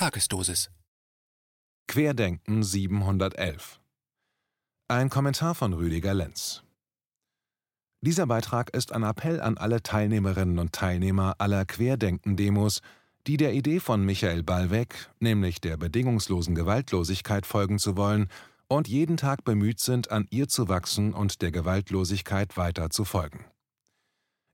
Tagesdosis. Querdenken 711. Ein Kommentar von Rüdiger Lenz. Dieser Beitrag ist ein Appell an alle Teilnehmerinnen und Teilnehmer aller Querdenken-Demos, die der Idee von Michael Ballweg, nämlich der bedingungslosen Gewaltlosigkeit folgen zu wollen und jeden Tag bemüht sind, an ihr zu wachsen und der Gewaltlosigkeit weiter zu folgen.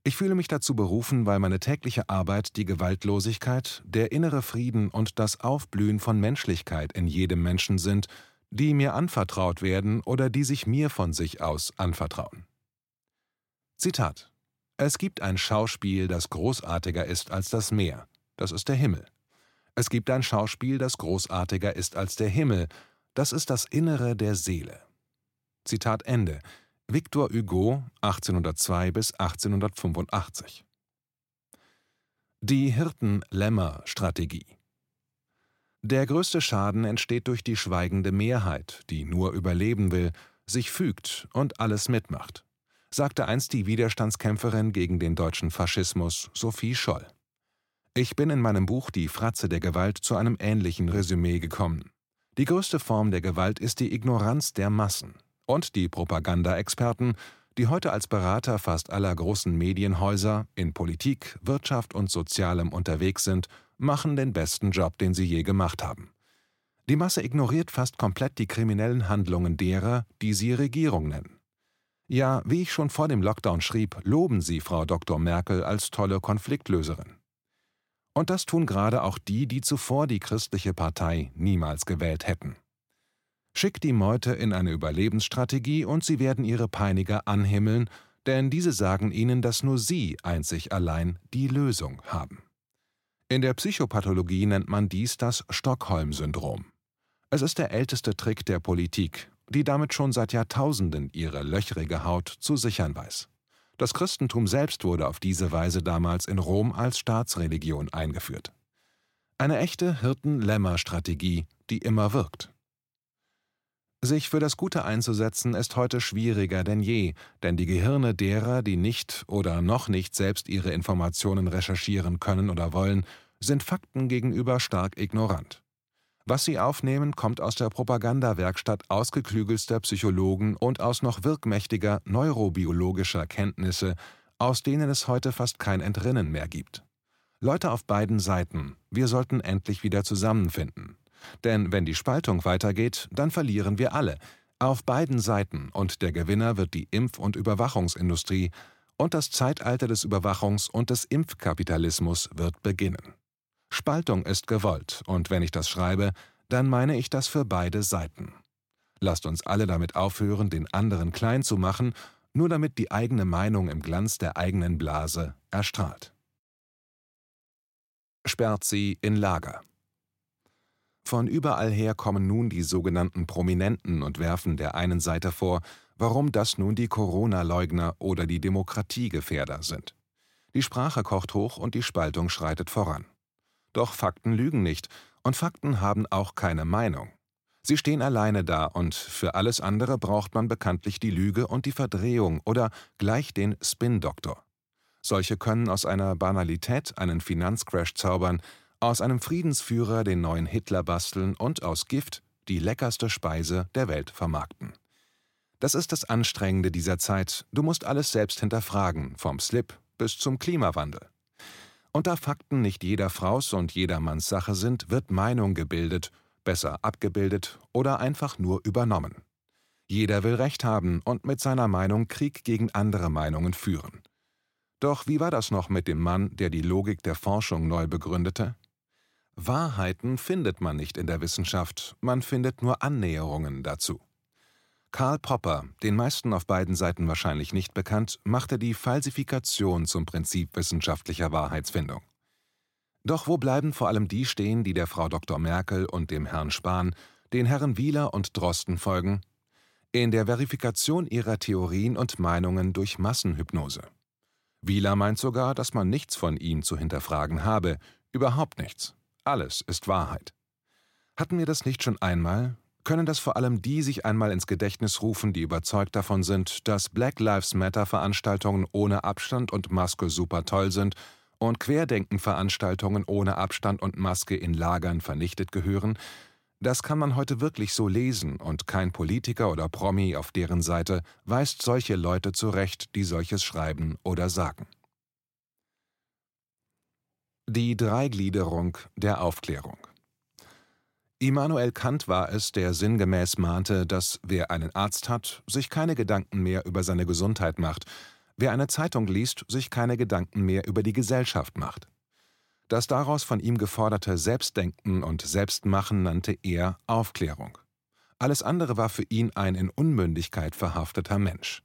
Ich fühle mich dazu berufen, weil meine tägliche Arbeit die Gewaltlosigkeit, der innere Frieden und das Aufblühen von Menschlichkeit in jedem Menschen sind, die mir anvertraut werden oder die sich mir von sich aus anvertrauen. Zitat Es gibt ein Schauspiel, das großartiger ist als das Meer, das ist der Himmel. Es gibt ein Schauspiel, das großartiger ist als der Himmel, das ist das Innere der Seele. Zitat Ende. Victor Hugo (1802 – 1885) Die Hirten-Lämmer-Strategie Der größte Schaden entsteht durch die schweigende Mehrheit, die nur überleben will, sich fügt und alles mitmacht, sagte einst die Widerstandskämpferin gegen den deutschen Faschismus Sophie Scholl. Ich bin in meinem Buch Die Fratze der Gewalt zu einem ähnlichen Resümee gekommen. Die größte Form der Gewalt ist die Ignoranz der Massen und die Propagandaexperten, die heute als Berater fast aller großen Medienhäuser in Politik, Wirtschaft und Sozialem unterwegs sind, machen den besten Job, den sie je gemacht haben. Die Masse ignoriert fast komplett die kriminellen Handlungen derer, die sie Regierung nennen. Ja, wie ich schon vor dem Lockdown schrieb, loben sie Frau Dr. Merkel als tolle Konfliktlöserin. Und das tun gerade auch die, die zuvor die christliche Partei niemals gewählt hätten. Schickt die Meute in eine Überlebensstrategie und sie werden ihre Peiniger anhimmeln, denn diese sagen ihnen, dass nur sie einzig allein die Lösung haben. In der Psychopathologie nennt man dies das Stockholm-Syndrom. Es ist der älteste Trick der Politik, die damit schon seit Jahrtausenden ihre löchrige Haut zu sichern weiß. Das Christentum selbst wurde auf diese Weise damals in Rom als Staatsreligion eingeführt. Eine echte Hirten-Lämmer-Strategie, die immer wirkt. Sich für das Gute einzusetzen ist heute schwieriger denn je, denn die Gehirne derer, die nicht oder noch nicht selbst ihre Informationen recherchieren können oder wollen, sind Fakten gegenüber stark ignorant. Was sie aufnehmen, kommt aus der Propagandawerkstatt ausgeklügelster Psychologen und aus noch wirkmächtiger neurobiologischer Kenntnisse, aus denen es heute fast kein Entrinnen mehr gibt. Leute auf beiden Seiten, wir sollten endlich wieder zusammenfinden. Denn wenn die Spaltung weitergeht, dann verlieren wir alle, auf beiden Seiten, und der Gewinner wird die Impf- und Überwachungsindustrie, und das Zeitalter des Überwachungs- und des Impfkapitalismus wird beginnen. Spaltung ist gewollt, und wenn ich das schreibe, dann meine ich das für beide Seiten. Lasst uns alle damit aufhören, den anderen klein zu machen, nur damit die eigene Meinung im Glanz der eigenen Blase erstrahlt. Sperrt sie in Lager. Von überall her kommen nun die sogenannten Prominenten und werfen der einen Seite vor, warum das nun die Corona-Leugner oder die Demokratiegefährder sind. Die Sprache kocht hoch und die Spaltung schreitet voran. Doch Fakten lügen nicht, und Fakten haben auch keine Meinung. Sie stehen alleine da, und für alles andere braucht man bekanntlich die Lüge und die Verdrehung oder gleich den Spin-Doktor. Solche können aus einer Banalität einen Finanzcrash zaubern, aus einem Friedensführer den neuen Hitler basteln und aus Gift die leckerste Speise der Welt vermarkten. Das ist das Anstrengende dieser Zeit, du musst alles selbst hinterfragen, vom Slip bis zum Klimawandel. Und da Fakten nicht jeder Fraus und jeder Manns Sache sind, wird Meinung gebildet, besser abgebildet oder einfach nur übernommen. Jeder will Recht haben und mit seiner Meinung Krieg gegen andere Meinungen führen. Doch wie war das noch mit dem Mann, der die Logik der Forschung neu begründete? Wahrheiten findet man nicht in der Wissenschaft, man findet nur Annäherungen dazu. Karl Popper, den meisten auf beiden Seiten wahrscheinlich nicht bekannt, machte die Falsifikation zum Prinzip wissenschaftlicher Wahrheitsfindung. Doch wo bleiben vor allem die stehen, die der Frau Dr. Merkel und dem Herrn Spahn, den Herren Wieler und Drosten folgen? In der Verifikation ihrer Theorien und Meinungen durch Massenhypnose. Wieler meint sogar, dass man nichts von ihm zu hinterfragen habe, überhaupt nichts. Alles ist Wahrheit. Hatten wir das nicht schon einmal? Können das vor allem die sich einmal ins Gedächtnis rufen, die überzeugt davon sind, dass Black Lives Matter Veranstaltungen ohne Abstand und Maske super toll sind und Querdenkenveranstaltungen ohne Abstand und Maske in Lagern vernichtet gehören, das kann man heute wirklich so lesen, und kein Politiker oder Promi auf deren Seite weist solche Leute zurecht, die solches schreiben oder sagen. Die Dreigliederung der Aufklärung Immanuel Kant war es, der sinngemäß mahnte, dass wer einen Arzt hat, sich keine Gedanken mehr über seine Gesundheit macht, wer eine Zeitung liest, sich keine Gedanken mehr über die Gesellschaft macht. Das daraus von ihm geforderte Selbstdenken und Selbstmachen nannte er Aufklärung. Alles andere war für ihn ein in Unmündigkeit verhafteter Mensch.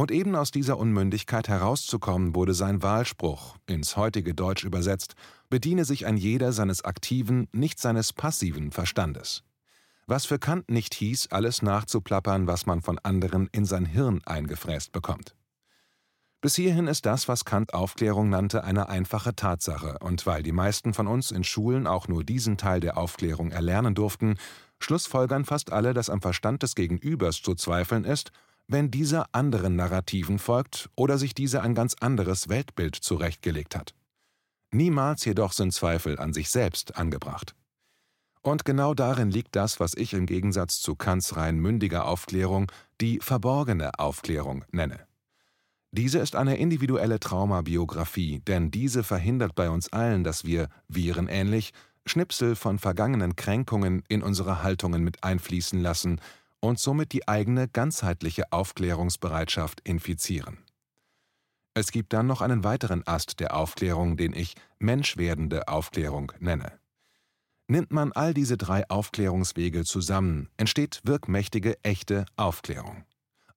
Und eben aus dieser Unmündigkeit herauszukommen, wurde sein Wahlspruch, ins heutige Deutsch übersetzt, bediene sich ein jeder seines aktiven, nicht seines passiven Verstandes. Was für Kant nicht hieß, alles nachzuplappern, was man von anderen in sein Hirn eingefräst bekommt. Bis hierhin ist das, was Kant Aufklärung nannte, eine einfache Tatsache, und weil die meisten von uns in Schulen auch nur diesen Teil der Aufklärung erlernen durften, schlussfolgern fast alle, dass am Verstand des Gegenübers zu zweifeln ist, wenn dieser anderen Narrativen folgt oder sich dieser ein ganz anderes Weltbild zurechtgelegt hat. Niemals jedoch sind Zweifel an sich selbst angebracht. Und genau darin liegt das, was ich im Gegensatz zu Kants rein mündiger Aufklärung die verborgene Aufklärung nenne. Diese ist eine individuelle Traumabiografie, denn diese verhindert bei uns allen, dass wir, virenähnlich, Schnipsel von vergangenen Kränkungen in unsere Haltungen mit einfließen lassen und somit die eigene ganzheitliche Aufklärungsbereitschaft infizieren. Es gibt dann noch einen weiteren Ast der Aufklärung, den ich menschwerdende Aufklärung nenne. Nimmt man all diese drei Aufklärungswege zusammen, entsteht wirkmächtige, echte Aufklärung.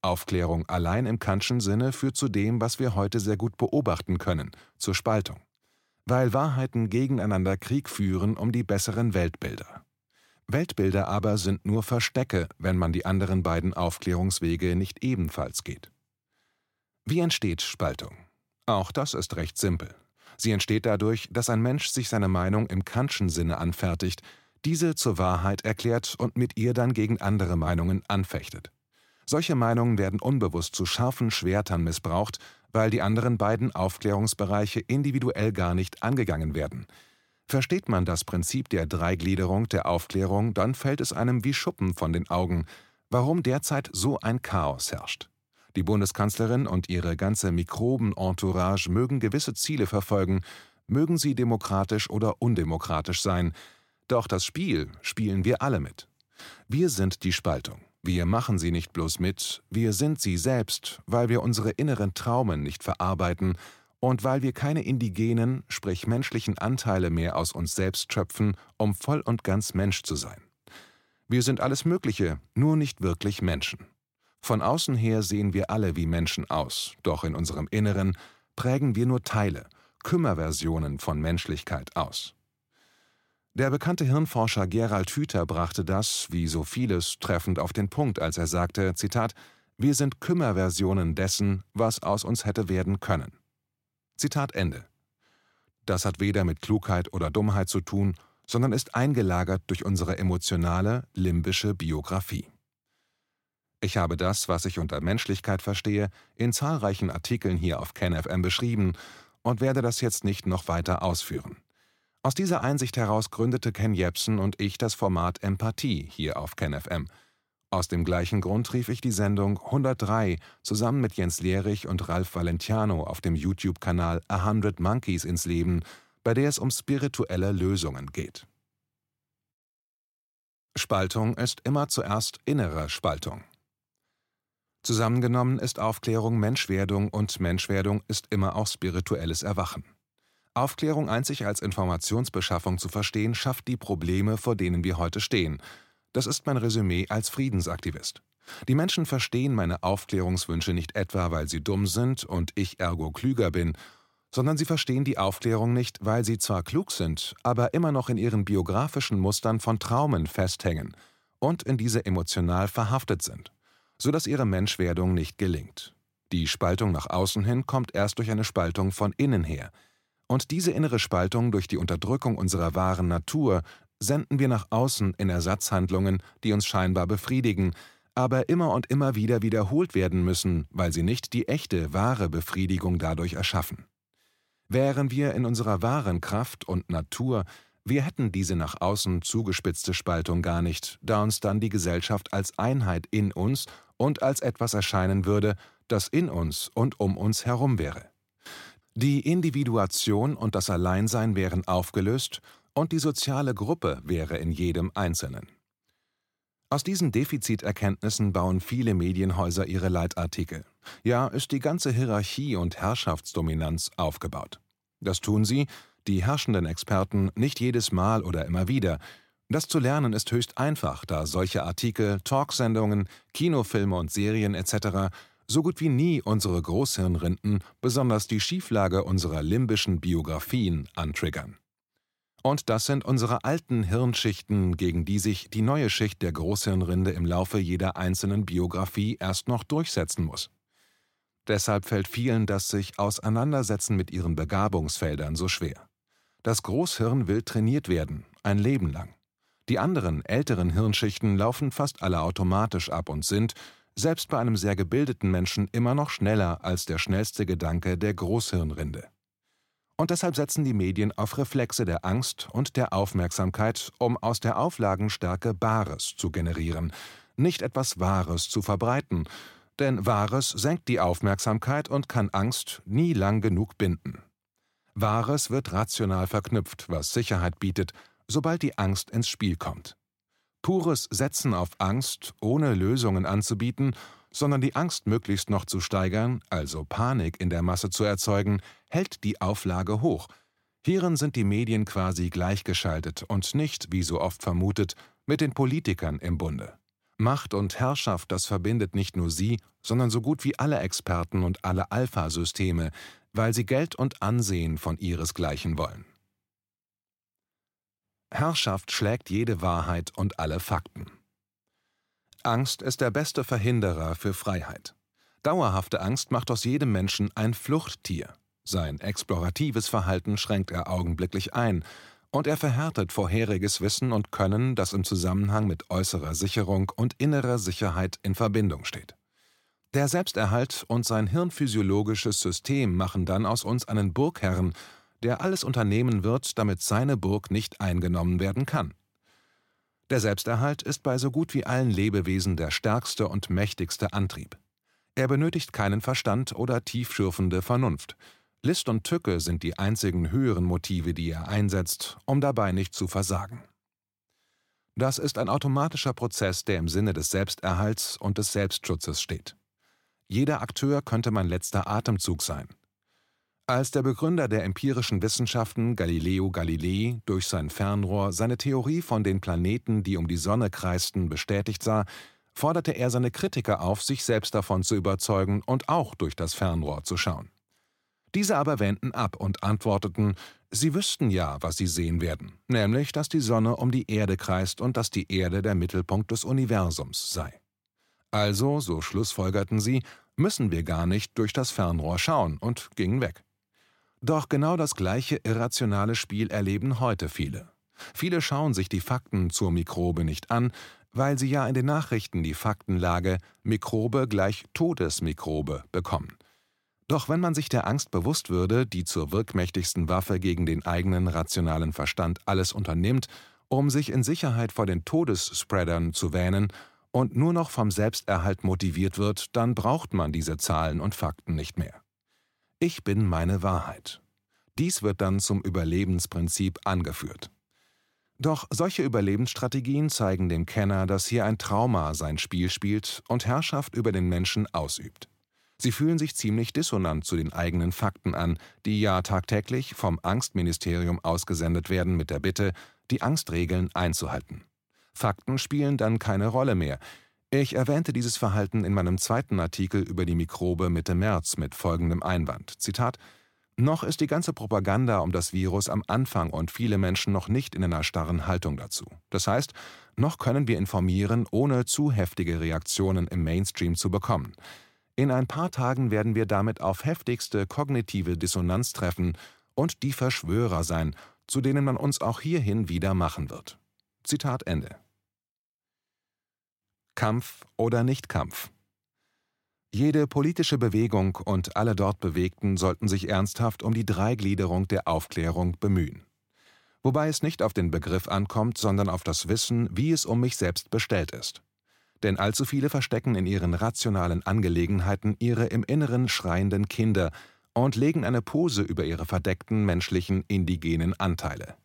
Aufklärung allein im Kantschen Sinne führt zu dem, was wir heute sehr gut beobachten können, zur Spaltung. Weil Wahrheiten gegeneinander Krieg führen um die besseren Weltbilder. Weltbilder aber sind nur Verstecke, wenn man die anderen beiden Aufklärungswege nicht ebenfalls geht. Wie entsteht Spaltung? Auch das ist recht simpel. Sie entsteht dadurch, dass ein Mensch sich seine Meinung im Kantschen Sinne anfertigt, diese zur Wahrheit erklärt und mit ihr dann gegen andere Meinungen anfechtet. Solche Meinungen werden unbewusst zu scharfen Schwertern missbraucht, weil die anderen beiden Aufklärungsbereiche individuell gar nicht angegangen werden. Versteht man das Prinzip der Dreigliederung der Aufklärung, dann fällt es einem wie Schuppen von den Augen, warum derzeit so ein Chaos herrscht. Die Bundeskanzlerin und ihre ganze Mikroben-Entourage mögen gewisse Ziele verfolgen, mögen sie demokratisch oder undemokratisch sein, doch das Spiel spielen wir alle mit. Wir sind die Spaltung. Wir machen sie nicht bloß mit, wir sind sie selbst, weil wir unsere inneren Traumen nicht verarbeiten und weil wir keine indigenen, sprich menschlichen Anteile mehr aus uns selbst schöpfen, um voll und ganz Mensch zu sein. Wir sind alles Mögliche, nur nicht wirklich Menschen. Von außen her sehen wir alle wie Menschen aus, doch in unserem Inneren prägen wir nur Teile, Kümmerversionen von Menschlichkeit aus. Der bekannte Hirnforscher Gerald Hüther brachte das, wie so vieles, treffend auf den Punkt, als er sagte, Zitat, wir sind Kümmerversionen dessen, was aus uns hätte werden können. Zitat Ende. Das hat weder mit Klugheit oder Dummheit zu tun, sondern ist eingelagert durch unsere emotionale, limbische Biografie. Ich habe das, was ich unter Menschlichkeit verstehe, in zahlreichen Artikeln hier auf KenFM beschrieben und werde das jetzt nicht noch weiter ausführen. Aus dieser Einsicht heraus gründete Ken Jebsen und ich das Format Empathie hier auf KenFM. Aus dem gleichen Grund rief ich die Sendung 103 zusammen mit Jens Lehrich und Ralf Valentiano auf dem YouTube-Kanal A Hundred Monkeys ins Leben, bei der es um spirituelle Lösungen geht. Spaltung ist immer zuerst innere Spaltung. Zusammengenommen ist Aufklärung Menschwerdung und Menschwerdung ist immer auch spirituelles Erwachen. Aufklärung einzig als Informationsbeschaffung zu verstehen, schafft die Probleme, vor denen wir heute stehen. Das ist mein Resümee als Friedensaktivist. Die Menschen verstehen meine Aufklärungswünsche nicht etwa, weil sie dumm sind und ich ergo klüger bin, sondern sie verstehen die Aufklärung nicht, weil sie zwar klug sind, aber immer noch in ihren biografischen Mustern von Traumen festhängen und in diese emotional verhaftet sind, so dass ihre Menschwerdung nicht gelingt. Die Spaltung nach außen hin kommt erst durch eine Spaltung von innen her – und diese innere Spaltung durch die Unterdrückung unserer wahren Natur senden wir nach außen in Ersatzhandlungen, die uns scheinbar befriedigen, aber immer und immer wieder wiederholt werden müssen, weil sie nicht die echte, wahre Befriedigung dadurch erschaffen. Wären wir in unserer wahren Kraft und Natur, wir hätten diese nach außen zugespitzte Spaltung gar nicht, da uns dann die Gesellschaft als Einheit in uns und als etwas erscheinen würde, das in uns und um uns herum wäre. Die Individuation und das Alleinsein wären aufgelöst und die soziale Gruppe wäre in jedem Einzelnen. Aus diesen Defiziterkenntnissen bauen viele Medienhäuser ihre Leitartikel. Ja, ist die ganze Hierarchie und Herrschaftsdominanz aufgebaut. Das tun sie, die herrschenden Experten, nicht jedes Mal oder immer wieder. Das zu lernen ist höchst einfach, da solche Artikel, Talksendungen, Kinofilme und Serien etc. so gut wie nie unsere Großhirnrinden, besonders die Schieflage unserer limbischen Biografien, antriggern. Und das sind unsere alten Hirnschichten, gegen die sich die neue Schicht der Großhirnrinde im Laufe jeder einzelnen Biografie erst noch durchsetzen muss. Deshalb fällt vielen das sich Auseinandersetzen mit ihren Begabungsfeldern so schwer. Das Großhirn will trainiert werden, ein Leben lang. Die anderen, älteren Hirnschichten laufen fast alle automatisch ab und sind, selbst bei einem sehr gebildeten Menschen, immer noch schneller als der schnellste Gedanke der Großhirnrinde. Und deshalb setzen die Medien auf Reflexe der Angst und der Aufmerksamkeit, um aus der Auflagenstärke Bares zu generieren, nicht etwas Wahres zu verbreiten, denn Wahres senkt die Aufmerksamkeit und kann Angst nie lang genug binden. Wahres wird rational verknüpft, was Sicherheit bietet, sobald die Angst ins Spiel kommt. Pures Setzen auf Angst, ohne Lösungen anzubieten, sondern die Angst möglichst noch zu steigern, also Panik in der Masse zu erzeugen, hält die Auflage hoch. Hierin sind die Medien quasi gleichgeschaltet und nicht, wie so oft vermutet, mit den Politikern im Bunde. Macht und Herrschaft, das verbindet nicht nur sie, sondern so gut wie alle Experten und alle Alpha-Systeme, weil sie Geld und Ansehen von ihresgleichen wollen. Herrschaft schlägt jede Wahrheit und alle Fakten. Angst ist der beste Verhinderer für Freiheit. Dauerhafte Angst macht aus jedem Menschen ein Fluchttier. Sein exploratives Verhalten schränkt er augenblicklich ein, und er verhärtet vorheriges Wissen und Können, das im Zusammenhang mit äußerer Sicherung und innerer Sicherheit in Verbindung steht. Der Selbsterhalt und sein hirnphysiologisches System machen dann aus uns einen Burgherrn, der alles unternehmen wird, damit seine Burg nicht eingenommen werden kann. Der Selbsterhalt ist bei so gut wie allen Lebewesen der stärkste und mächtigste Antrieb. Er benötigt keinen Verstand oder tiefschürfende Vernunft. List und Tücke sind die einzigen höheren Motive, die er einsetzt, um dabei nicht zu versagen. Das ist ein automatischer Prozess, der im Sinne des Selbsterhalts und des Selbstschutzes steht. Jeder Akteur könnte mein letzter Atemzug sein. Als der Begründer der empirischen Wissenschaften Galileo Galilei durch sein Fernrohr seine Theorie von den Planeten, die um die Sonne kreisten, bestätigt sah, forderte er seine Kritiker auf, sich selbst davon zu überzeugen und auch durch das Fernrohr zu schauen. Diese aber wenden ab und antworteten, sie wüssten ja, was sie sehen werden, nämlich, dass die Sonne um die Erde kreist und dass die Erde der Mittelpunkt des Universums sei. Also, so schlussfolgerten sie, müssen wir gar nicht durch das Fernrohr schauen und gingen weg. Doch genau das gleiche irrationale Spiel erleben heute viele. Viele schauen sich die Fakten zur Mikrobe nicht an, weil sie ja in den Nachrichten die Faktenlage Mikrobe gleich Todesmikrobe bekommen. Doch wenn man sich der Angst bewusst würde, die zur wirkmächtigsten Waffe gegen den eigenen rationalen Verstand alles unternimmt, um sich in Sicherheit vor den Todesspreadern zu wähnen und nur noch vom Selbsterhalt motiviert wird, dann braucht man diese Zahlen und Fakten nicht mehr. Ich bin meine Wahrheit. Dies wird dann zum Überlebensprinzip angeführt. Doch solche Überlebensstrategien zeigen dem Kenner, dass hier ein Trauma sein Spiel spielt und Herrschaft über den Menschen ausübt. Sie fühlen sich ziemlich dissonant zu den eigenen Fakten an, die ja tagtäglich vom Angstministerium ausgesendet werden mit der Bitte, die Angstregeln einzuhalten. Fakten spielen dann keine Rolle mehr. Ich erwähnte dieses Verhalten in meinem zweiten Artikel über die Mikrobe Mitte März mit folgendem Einwand. Zitat noch ist die ganze Propaganda um das Virus am Anfang und viele Menschen noch nicht in einer starren Haltung dazu. Das heißt, noch können wir informieren, ohne zu heftige Reaktionen im Mainstream zu bekommen. In ein paar Tagen werden wir damit auf heftigste kognitive Dissonanz treffen und die Verschwörer sein, zu denen man uns auch hierhin wieder machen wird. Zitat Ende. Kampf oder Nicht-Kampf? Jede politische Bewegung und alle dort Bewegten sollten sich ernsthaft um die Dreigliederung der Aufklärung bemühen. Wobei es nicht auf den Begriff ankommt, sondern auf das Wissen, wie es um mich selbst bestellt ist. Denn allzu viele verstecken in ihren rationalen Angelegenheiten ihre im Inneren schreienden Kinder und legen eine Pose über ihre verdeckten menschlichen indigenen Anteile.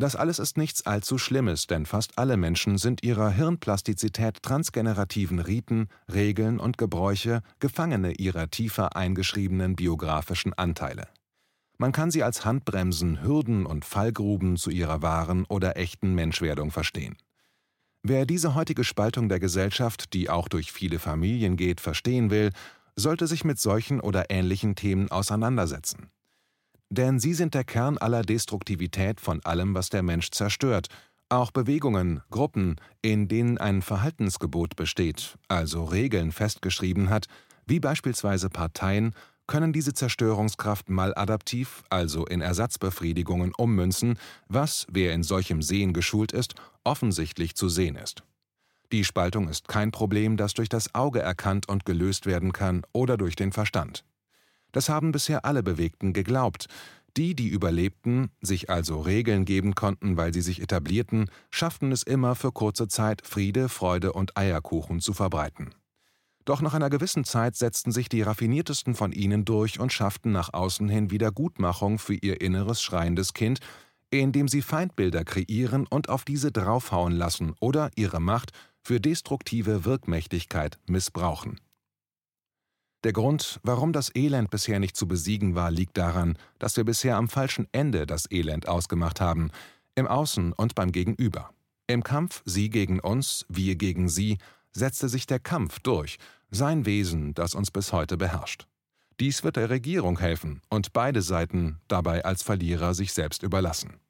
Das alles ist nichts allzu Schlimmes, denn fast alle Menschen sind ihrer Hirnplastizität transgenerativen Riten, Regeln und Gebräuche Gefangene ihrer tiefer eingeschriebenen biografischen Anteile. Man kann sie als Handbremsen, Hürden und Fallgruben zu ihrer wahren oder echten Menschwerdung verstehen. Wer diese heutige Spaltung der Gesellschaft, die auch durch viele Familien geht, verstehen will, sollte sich mit solchen oder ähnlichen Themen auseinandersetzen. Denn sie sind der Kern aller Destruktivität von allem, was der Mensch zerstört, auch Bewegungen, Gruppen, in denen ein Verhaltensgebot besteht, also Regeln festgeschrieben hat, wie beispielsweise Parteien, können diese Zerstörungskraft maladaptiv, also in Ersatzbefriedigungen ummünzen, was, wer in solchem Sehen geschult ist, offensichtlich zu sehen ist. Die Spaltung ist kein Problem, das durch das Auge erkannt und gelöst werden kann oder durch den Verstand. Das haben bisher alle Bewegten geglaubt. Die, die überlebten, sich also Regeln geben konnten, weil sie sich etablierten, schafften es immer für kurze Zeit, Friede, Freude und Eierkuchen zu verbreiten. Doch nach einer gewissen Zeit setzten sich die raffiniertesten von ihnen durch und schafften nach außen hin Wiedergutmachung für ihr inneres schreiendes Kind, indem sie Feindbilder kreieren und auf diese draufhauen lassen oder ihre Macht für destruktive Wirkmächtigkeit missbrauchen. Der Grund, warum das Elend bisher nicht zu besiegen war, liegt daran, dass wir bisher am falschen Ende das Elend ausgemacht haben, im Außen und beim Gegenüber. Im Kampf Sie gegen uns, wir gegen Sie, setzte sich der Kampf durch, sein Wesen, das uns bis heute beherrscht. Dies wird der Regierung helfen und beide Seiten dabei als Verlierer sich selbst überlassen.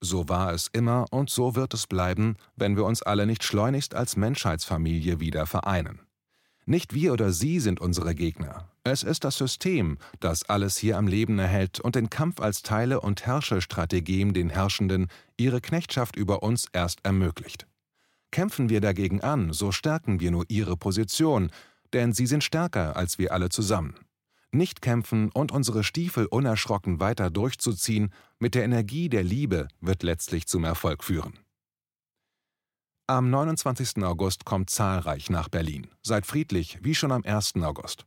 So war es immer und so wird es bleiben, wenn wir uns alle nicht schleunigst als Menschheitsfamilie wieder vereinen. Nicht wir oder sie sind unsere Gegner. Es ist das System, das alles hier am Leben erhält und den Kampf als Teile- und Herrschestrategien den Herrschenden ihre Knechtschaft über uns erst ermöglicht. Kämpfen wir dagegen an, so stärken wir nur ihre Position, denn sie sind stärker als wir alle zusammen. Nicht kämpfen und unsere Stiefel unerschrocken weiter durchzuziehen, mit der Energie der Liebe wird letztlich zum Erfolg führen. Am 29. August kommt zahlreich nach Berlin. Seid friedlich, wie schon am 1. August.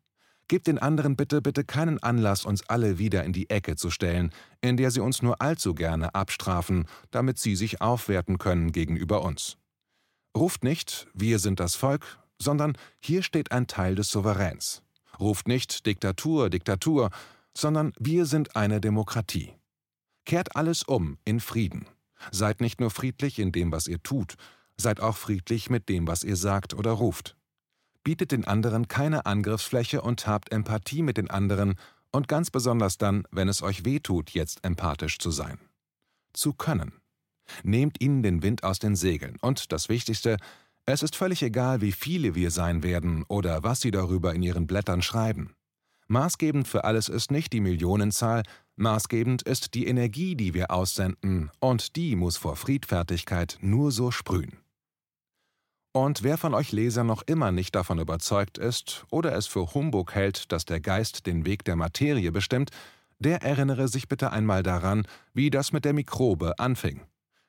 Gebt den anderen bitte, bitte keinen Anlass, uns alle wieder in die Ecke zu stellen, in der sie uns nur allzu gerne abstrafen, damit sie sich aufwerten können gegenüber uns. Ruft nicht, wir sind das Volk, sondern hier steht ein Teil des Souveräns. Ruft nicht Diktatur, Diktatur, sondern wir sind eine Demokratie. Kehrt alles um in Frieden. Seid nicht nur friedlich in dem, was ihr tut, Seid auch friedlich mit dem, was ihr sagt oder ruft. Bietet den anderen keine Angriffsfläche und habt Empathie mit den anderen und ganz besonders dann, wenn es euch weh tut, jetzt empathisch zu sein. Zu können. Nehmt ihnen den Wind aus den Segeln und das Wichtigste, es ist völlig egal, wie viele wir sein werden oder was sie darüber in ihren Blättern schreiben. Maßgebend für alles ist nicht die Millionenzahl, maßgebend ist die Energie, die wir aussenden, und die muss vor Friedfertigkeit nur so sprühen. Und wer von euch Lesern noch immer nicht davon überzeugt ist oder es für Humbug hält, dass der Geist den Weg der Materie bestimmt, der erinnere sich bitte einmal daran, wie das mit der Mikrobe anfing.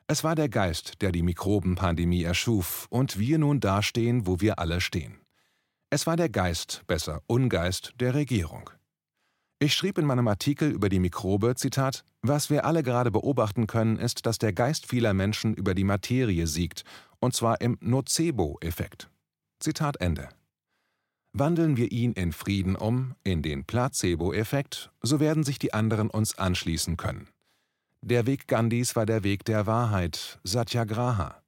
Es war der Geist, der die Mikrobenpandemie erschuf und wir nun dastehen, wo wir alle stehen. Es war der Geist, besser Ungeist, der Regierung. Ich schrieb in meinem Artikel über die Mikrobe, Zitat, was wir alle gerade beobachten können, ist, dass der Geist vieler Menschen über die Materie siegt und zwar im Nocebo-Effekt. Zitat Ende. Wandeln wir ihn in Frieden um, in den Placebo-Effekt, so werden sich die anderen uns anschließen können. Der Weg Gandhis war der Weg der Wahrheit, Satyagraha.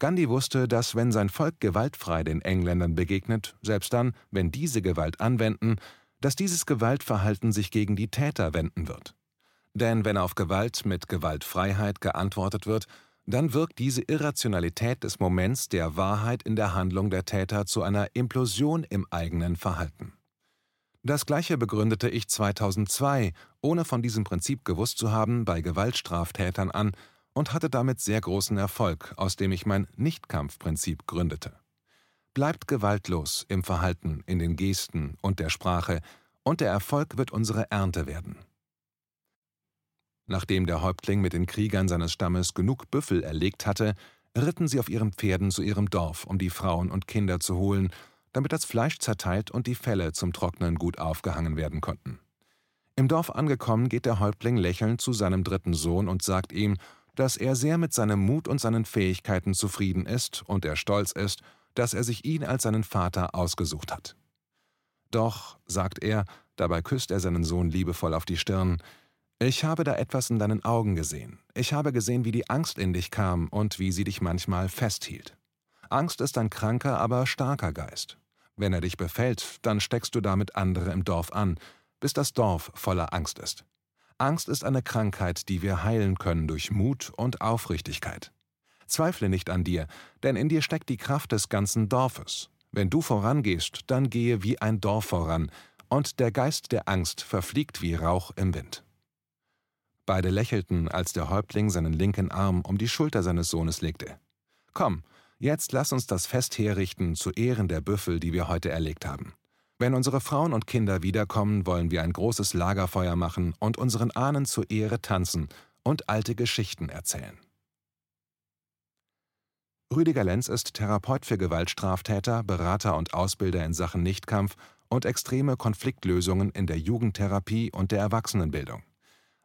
Gandhi wusste, dass wenn sein Volk gewaltfrei den Engländern begegnet, selbst dann, wenn diese Gewalt anwenden, dass dieses Gewaltverhalten sich gegen die Täter wenden wird. Denn wenn auf Gewalt mit Gewaltfreiheit geantwortet wird, dann wirkt diese Irrationalität des Moments der Wahrheit in der Handlung der Täter zu einer Implosion im eigenen Verhalten. Das gleiche begründete ich 2002, ohne von diesem Prinzip gewusst zu haben, bei Gewaltstraftätern an und hatte damit sehr großen Erfolg, aus dem ich mein Nichtkampfprinzip gründete. Bleibt gewaltlos im Verhalten, in den Gesten und der Sprache, und der Erfolg wird unsere Ernte werden. Nachdem der Häuptling mit den Kriegern seines Stammes genug Büffel erlegt hatte, ritten sie auf ihren Pferden zu ihrem Dorf, um die Frauen und Kinder zu holen, damit das Fleisch zerteilt und die Felle zum Trocknen gut aufgehangen werden konnten. Im Dorf angekommen, geht der Häuptling lächelnd zu seinem dritten Sohn und sagt ihm, dass er sehr mit seinem Mut und seinen Fähigkeiten zufrieden ist und er stolz ist, dass er sich ihn als seinen Vater ausgesucht hat. Doch, sagt er, dabei küsst er seinen Sohn liebevoll auf die Stirn, ich habe da etwas in deinen Augen gesehen. Ich habe gesehen, wie die Angst in dich kam und wie sie dich manchmal festhielt. Angst ist ein kranker, aber starker Geist. Wenn er dich befällt, dann steckst du damit andere im Dorf an, bis das Dorf voller Angst ist. Angst ist eine Krankheit, die wir heilen können durch Mut und Aufrichtigkeit. Zweifle nicht an dir, denn in dir steckt die Kraft des ganzen Dorfes. Wenn du vorangehst, dann gehe wie ein Dorf voran, und der Geist der Angst verfliegt wie Rauch im Wind. Beide lächelten, als der Häuptling seinen linken Arm um die Schulter seines Sohnes legte. Komm, jetzt lass uns das Fest herrichten zu Ehren der Büffel, die wir heute erlegt haben. Wenn unsere Frauen und Kinder wiederkommen, wollen wir ein großes Lagerfeuer machen und unseren Ahnen zur Ehre tanzen und alte Geschichten erzählen. Rüdiger Lenz ist Therapeut für Gewaltstraftäter, Berater und Ausbilder in Sachen Nichtkampf und extreme Konfliktlösungen in der Jugendtherapie und der Erwachsenenbildung.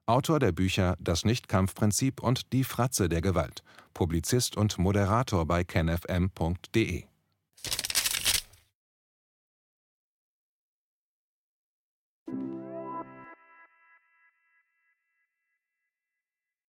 Autor der Bücher Das Nichtkampfprinzip und Die Fratze der Gewalt, Publizist und Moderator bei kenfm.de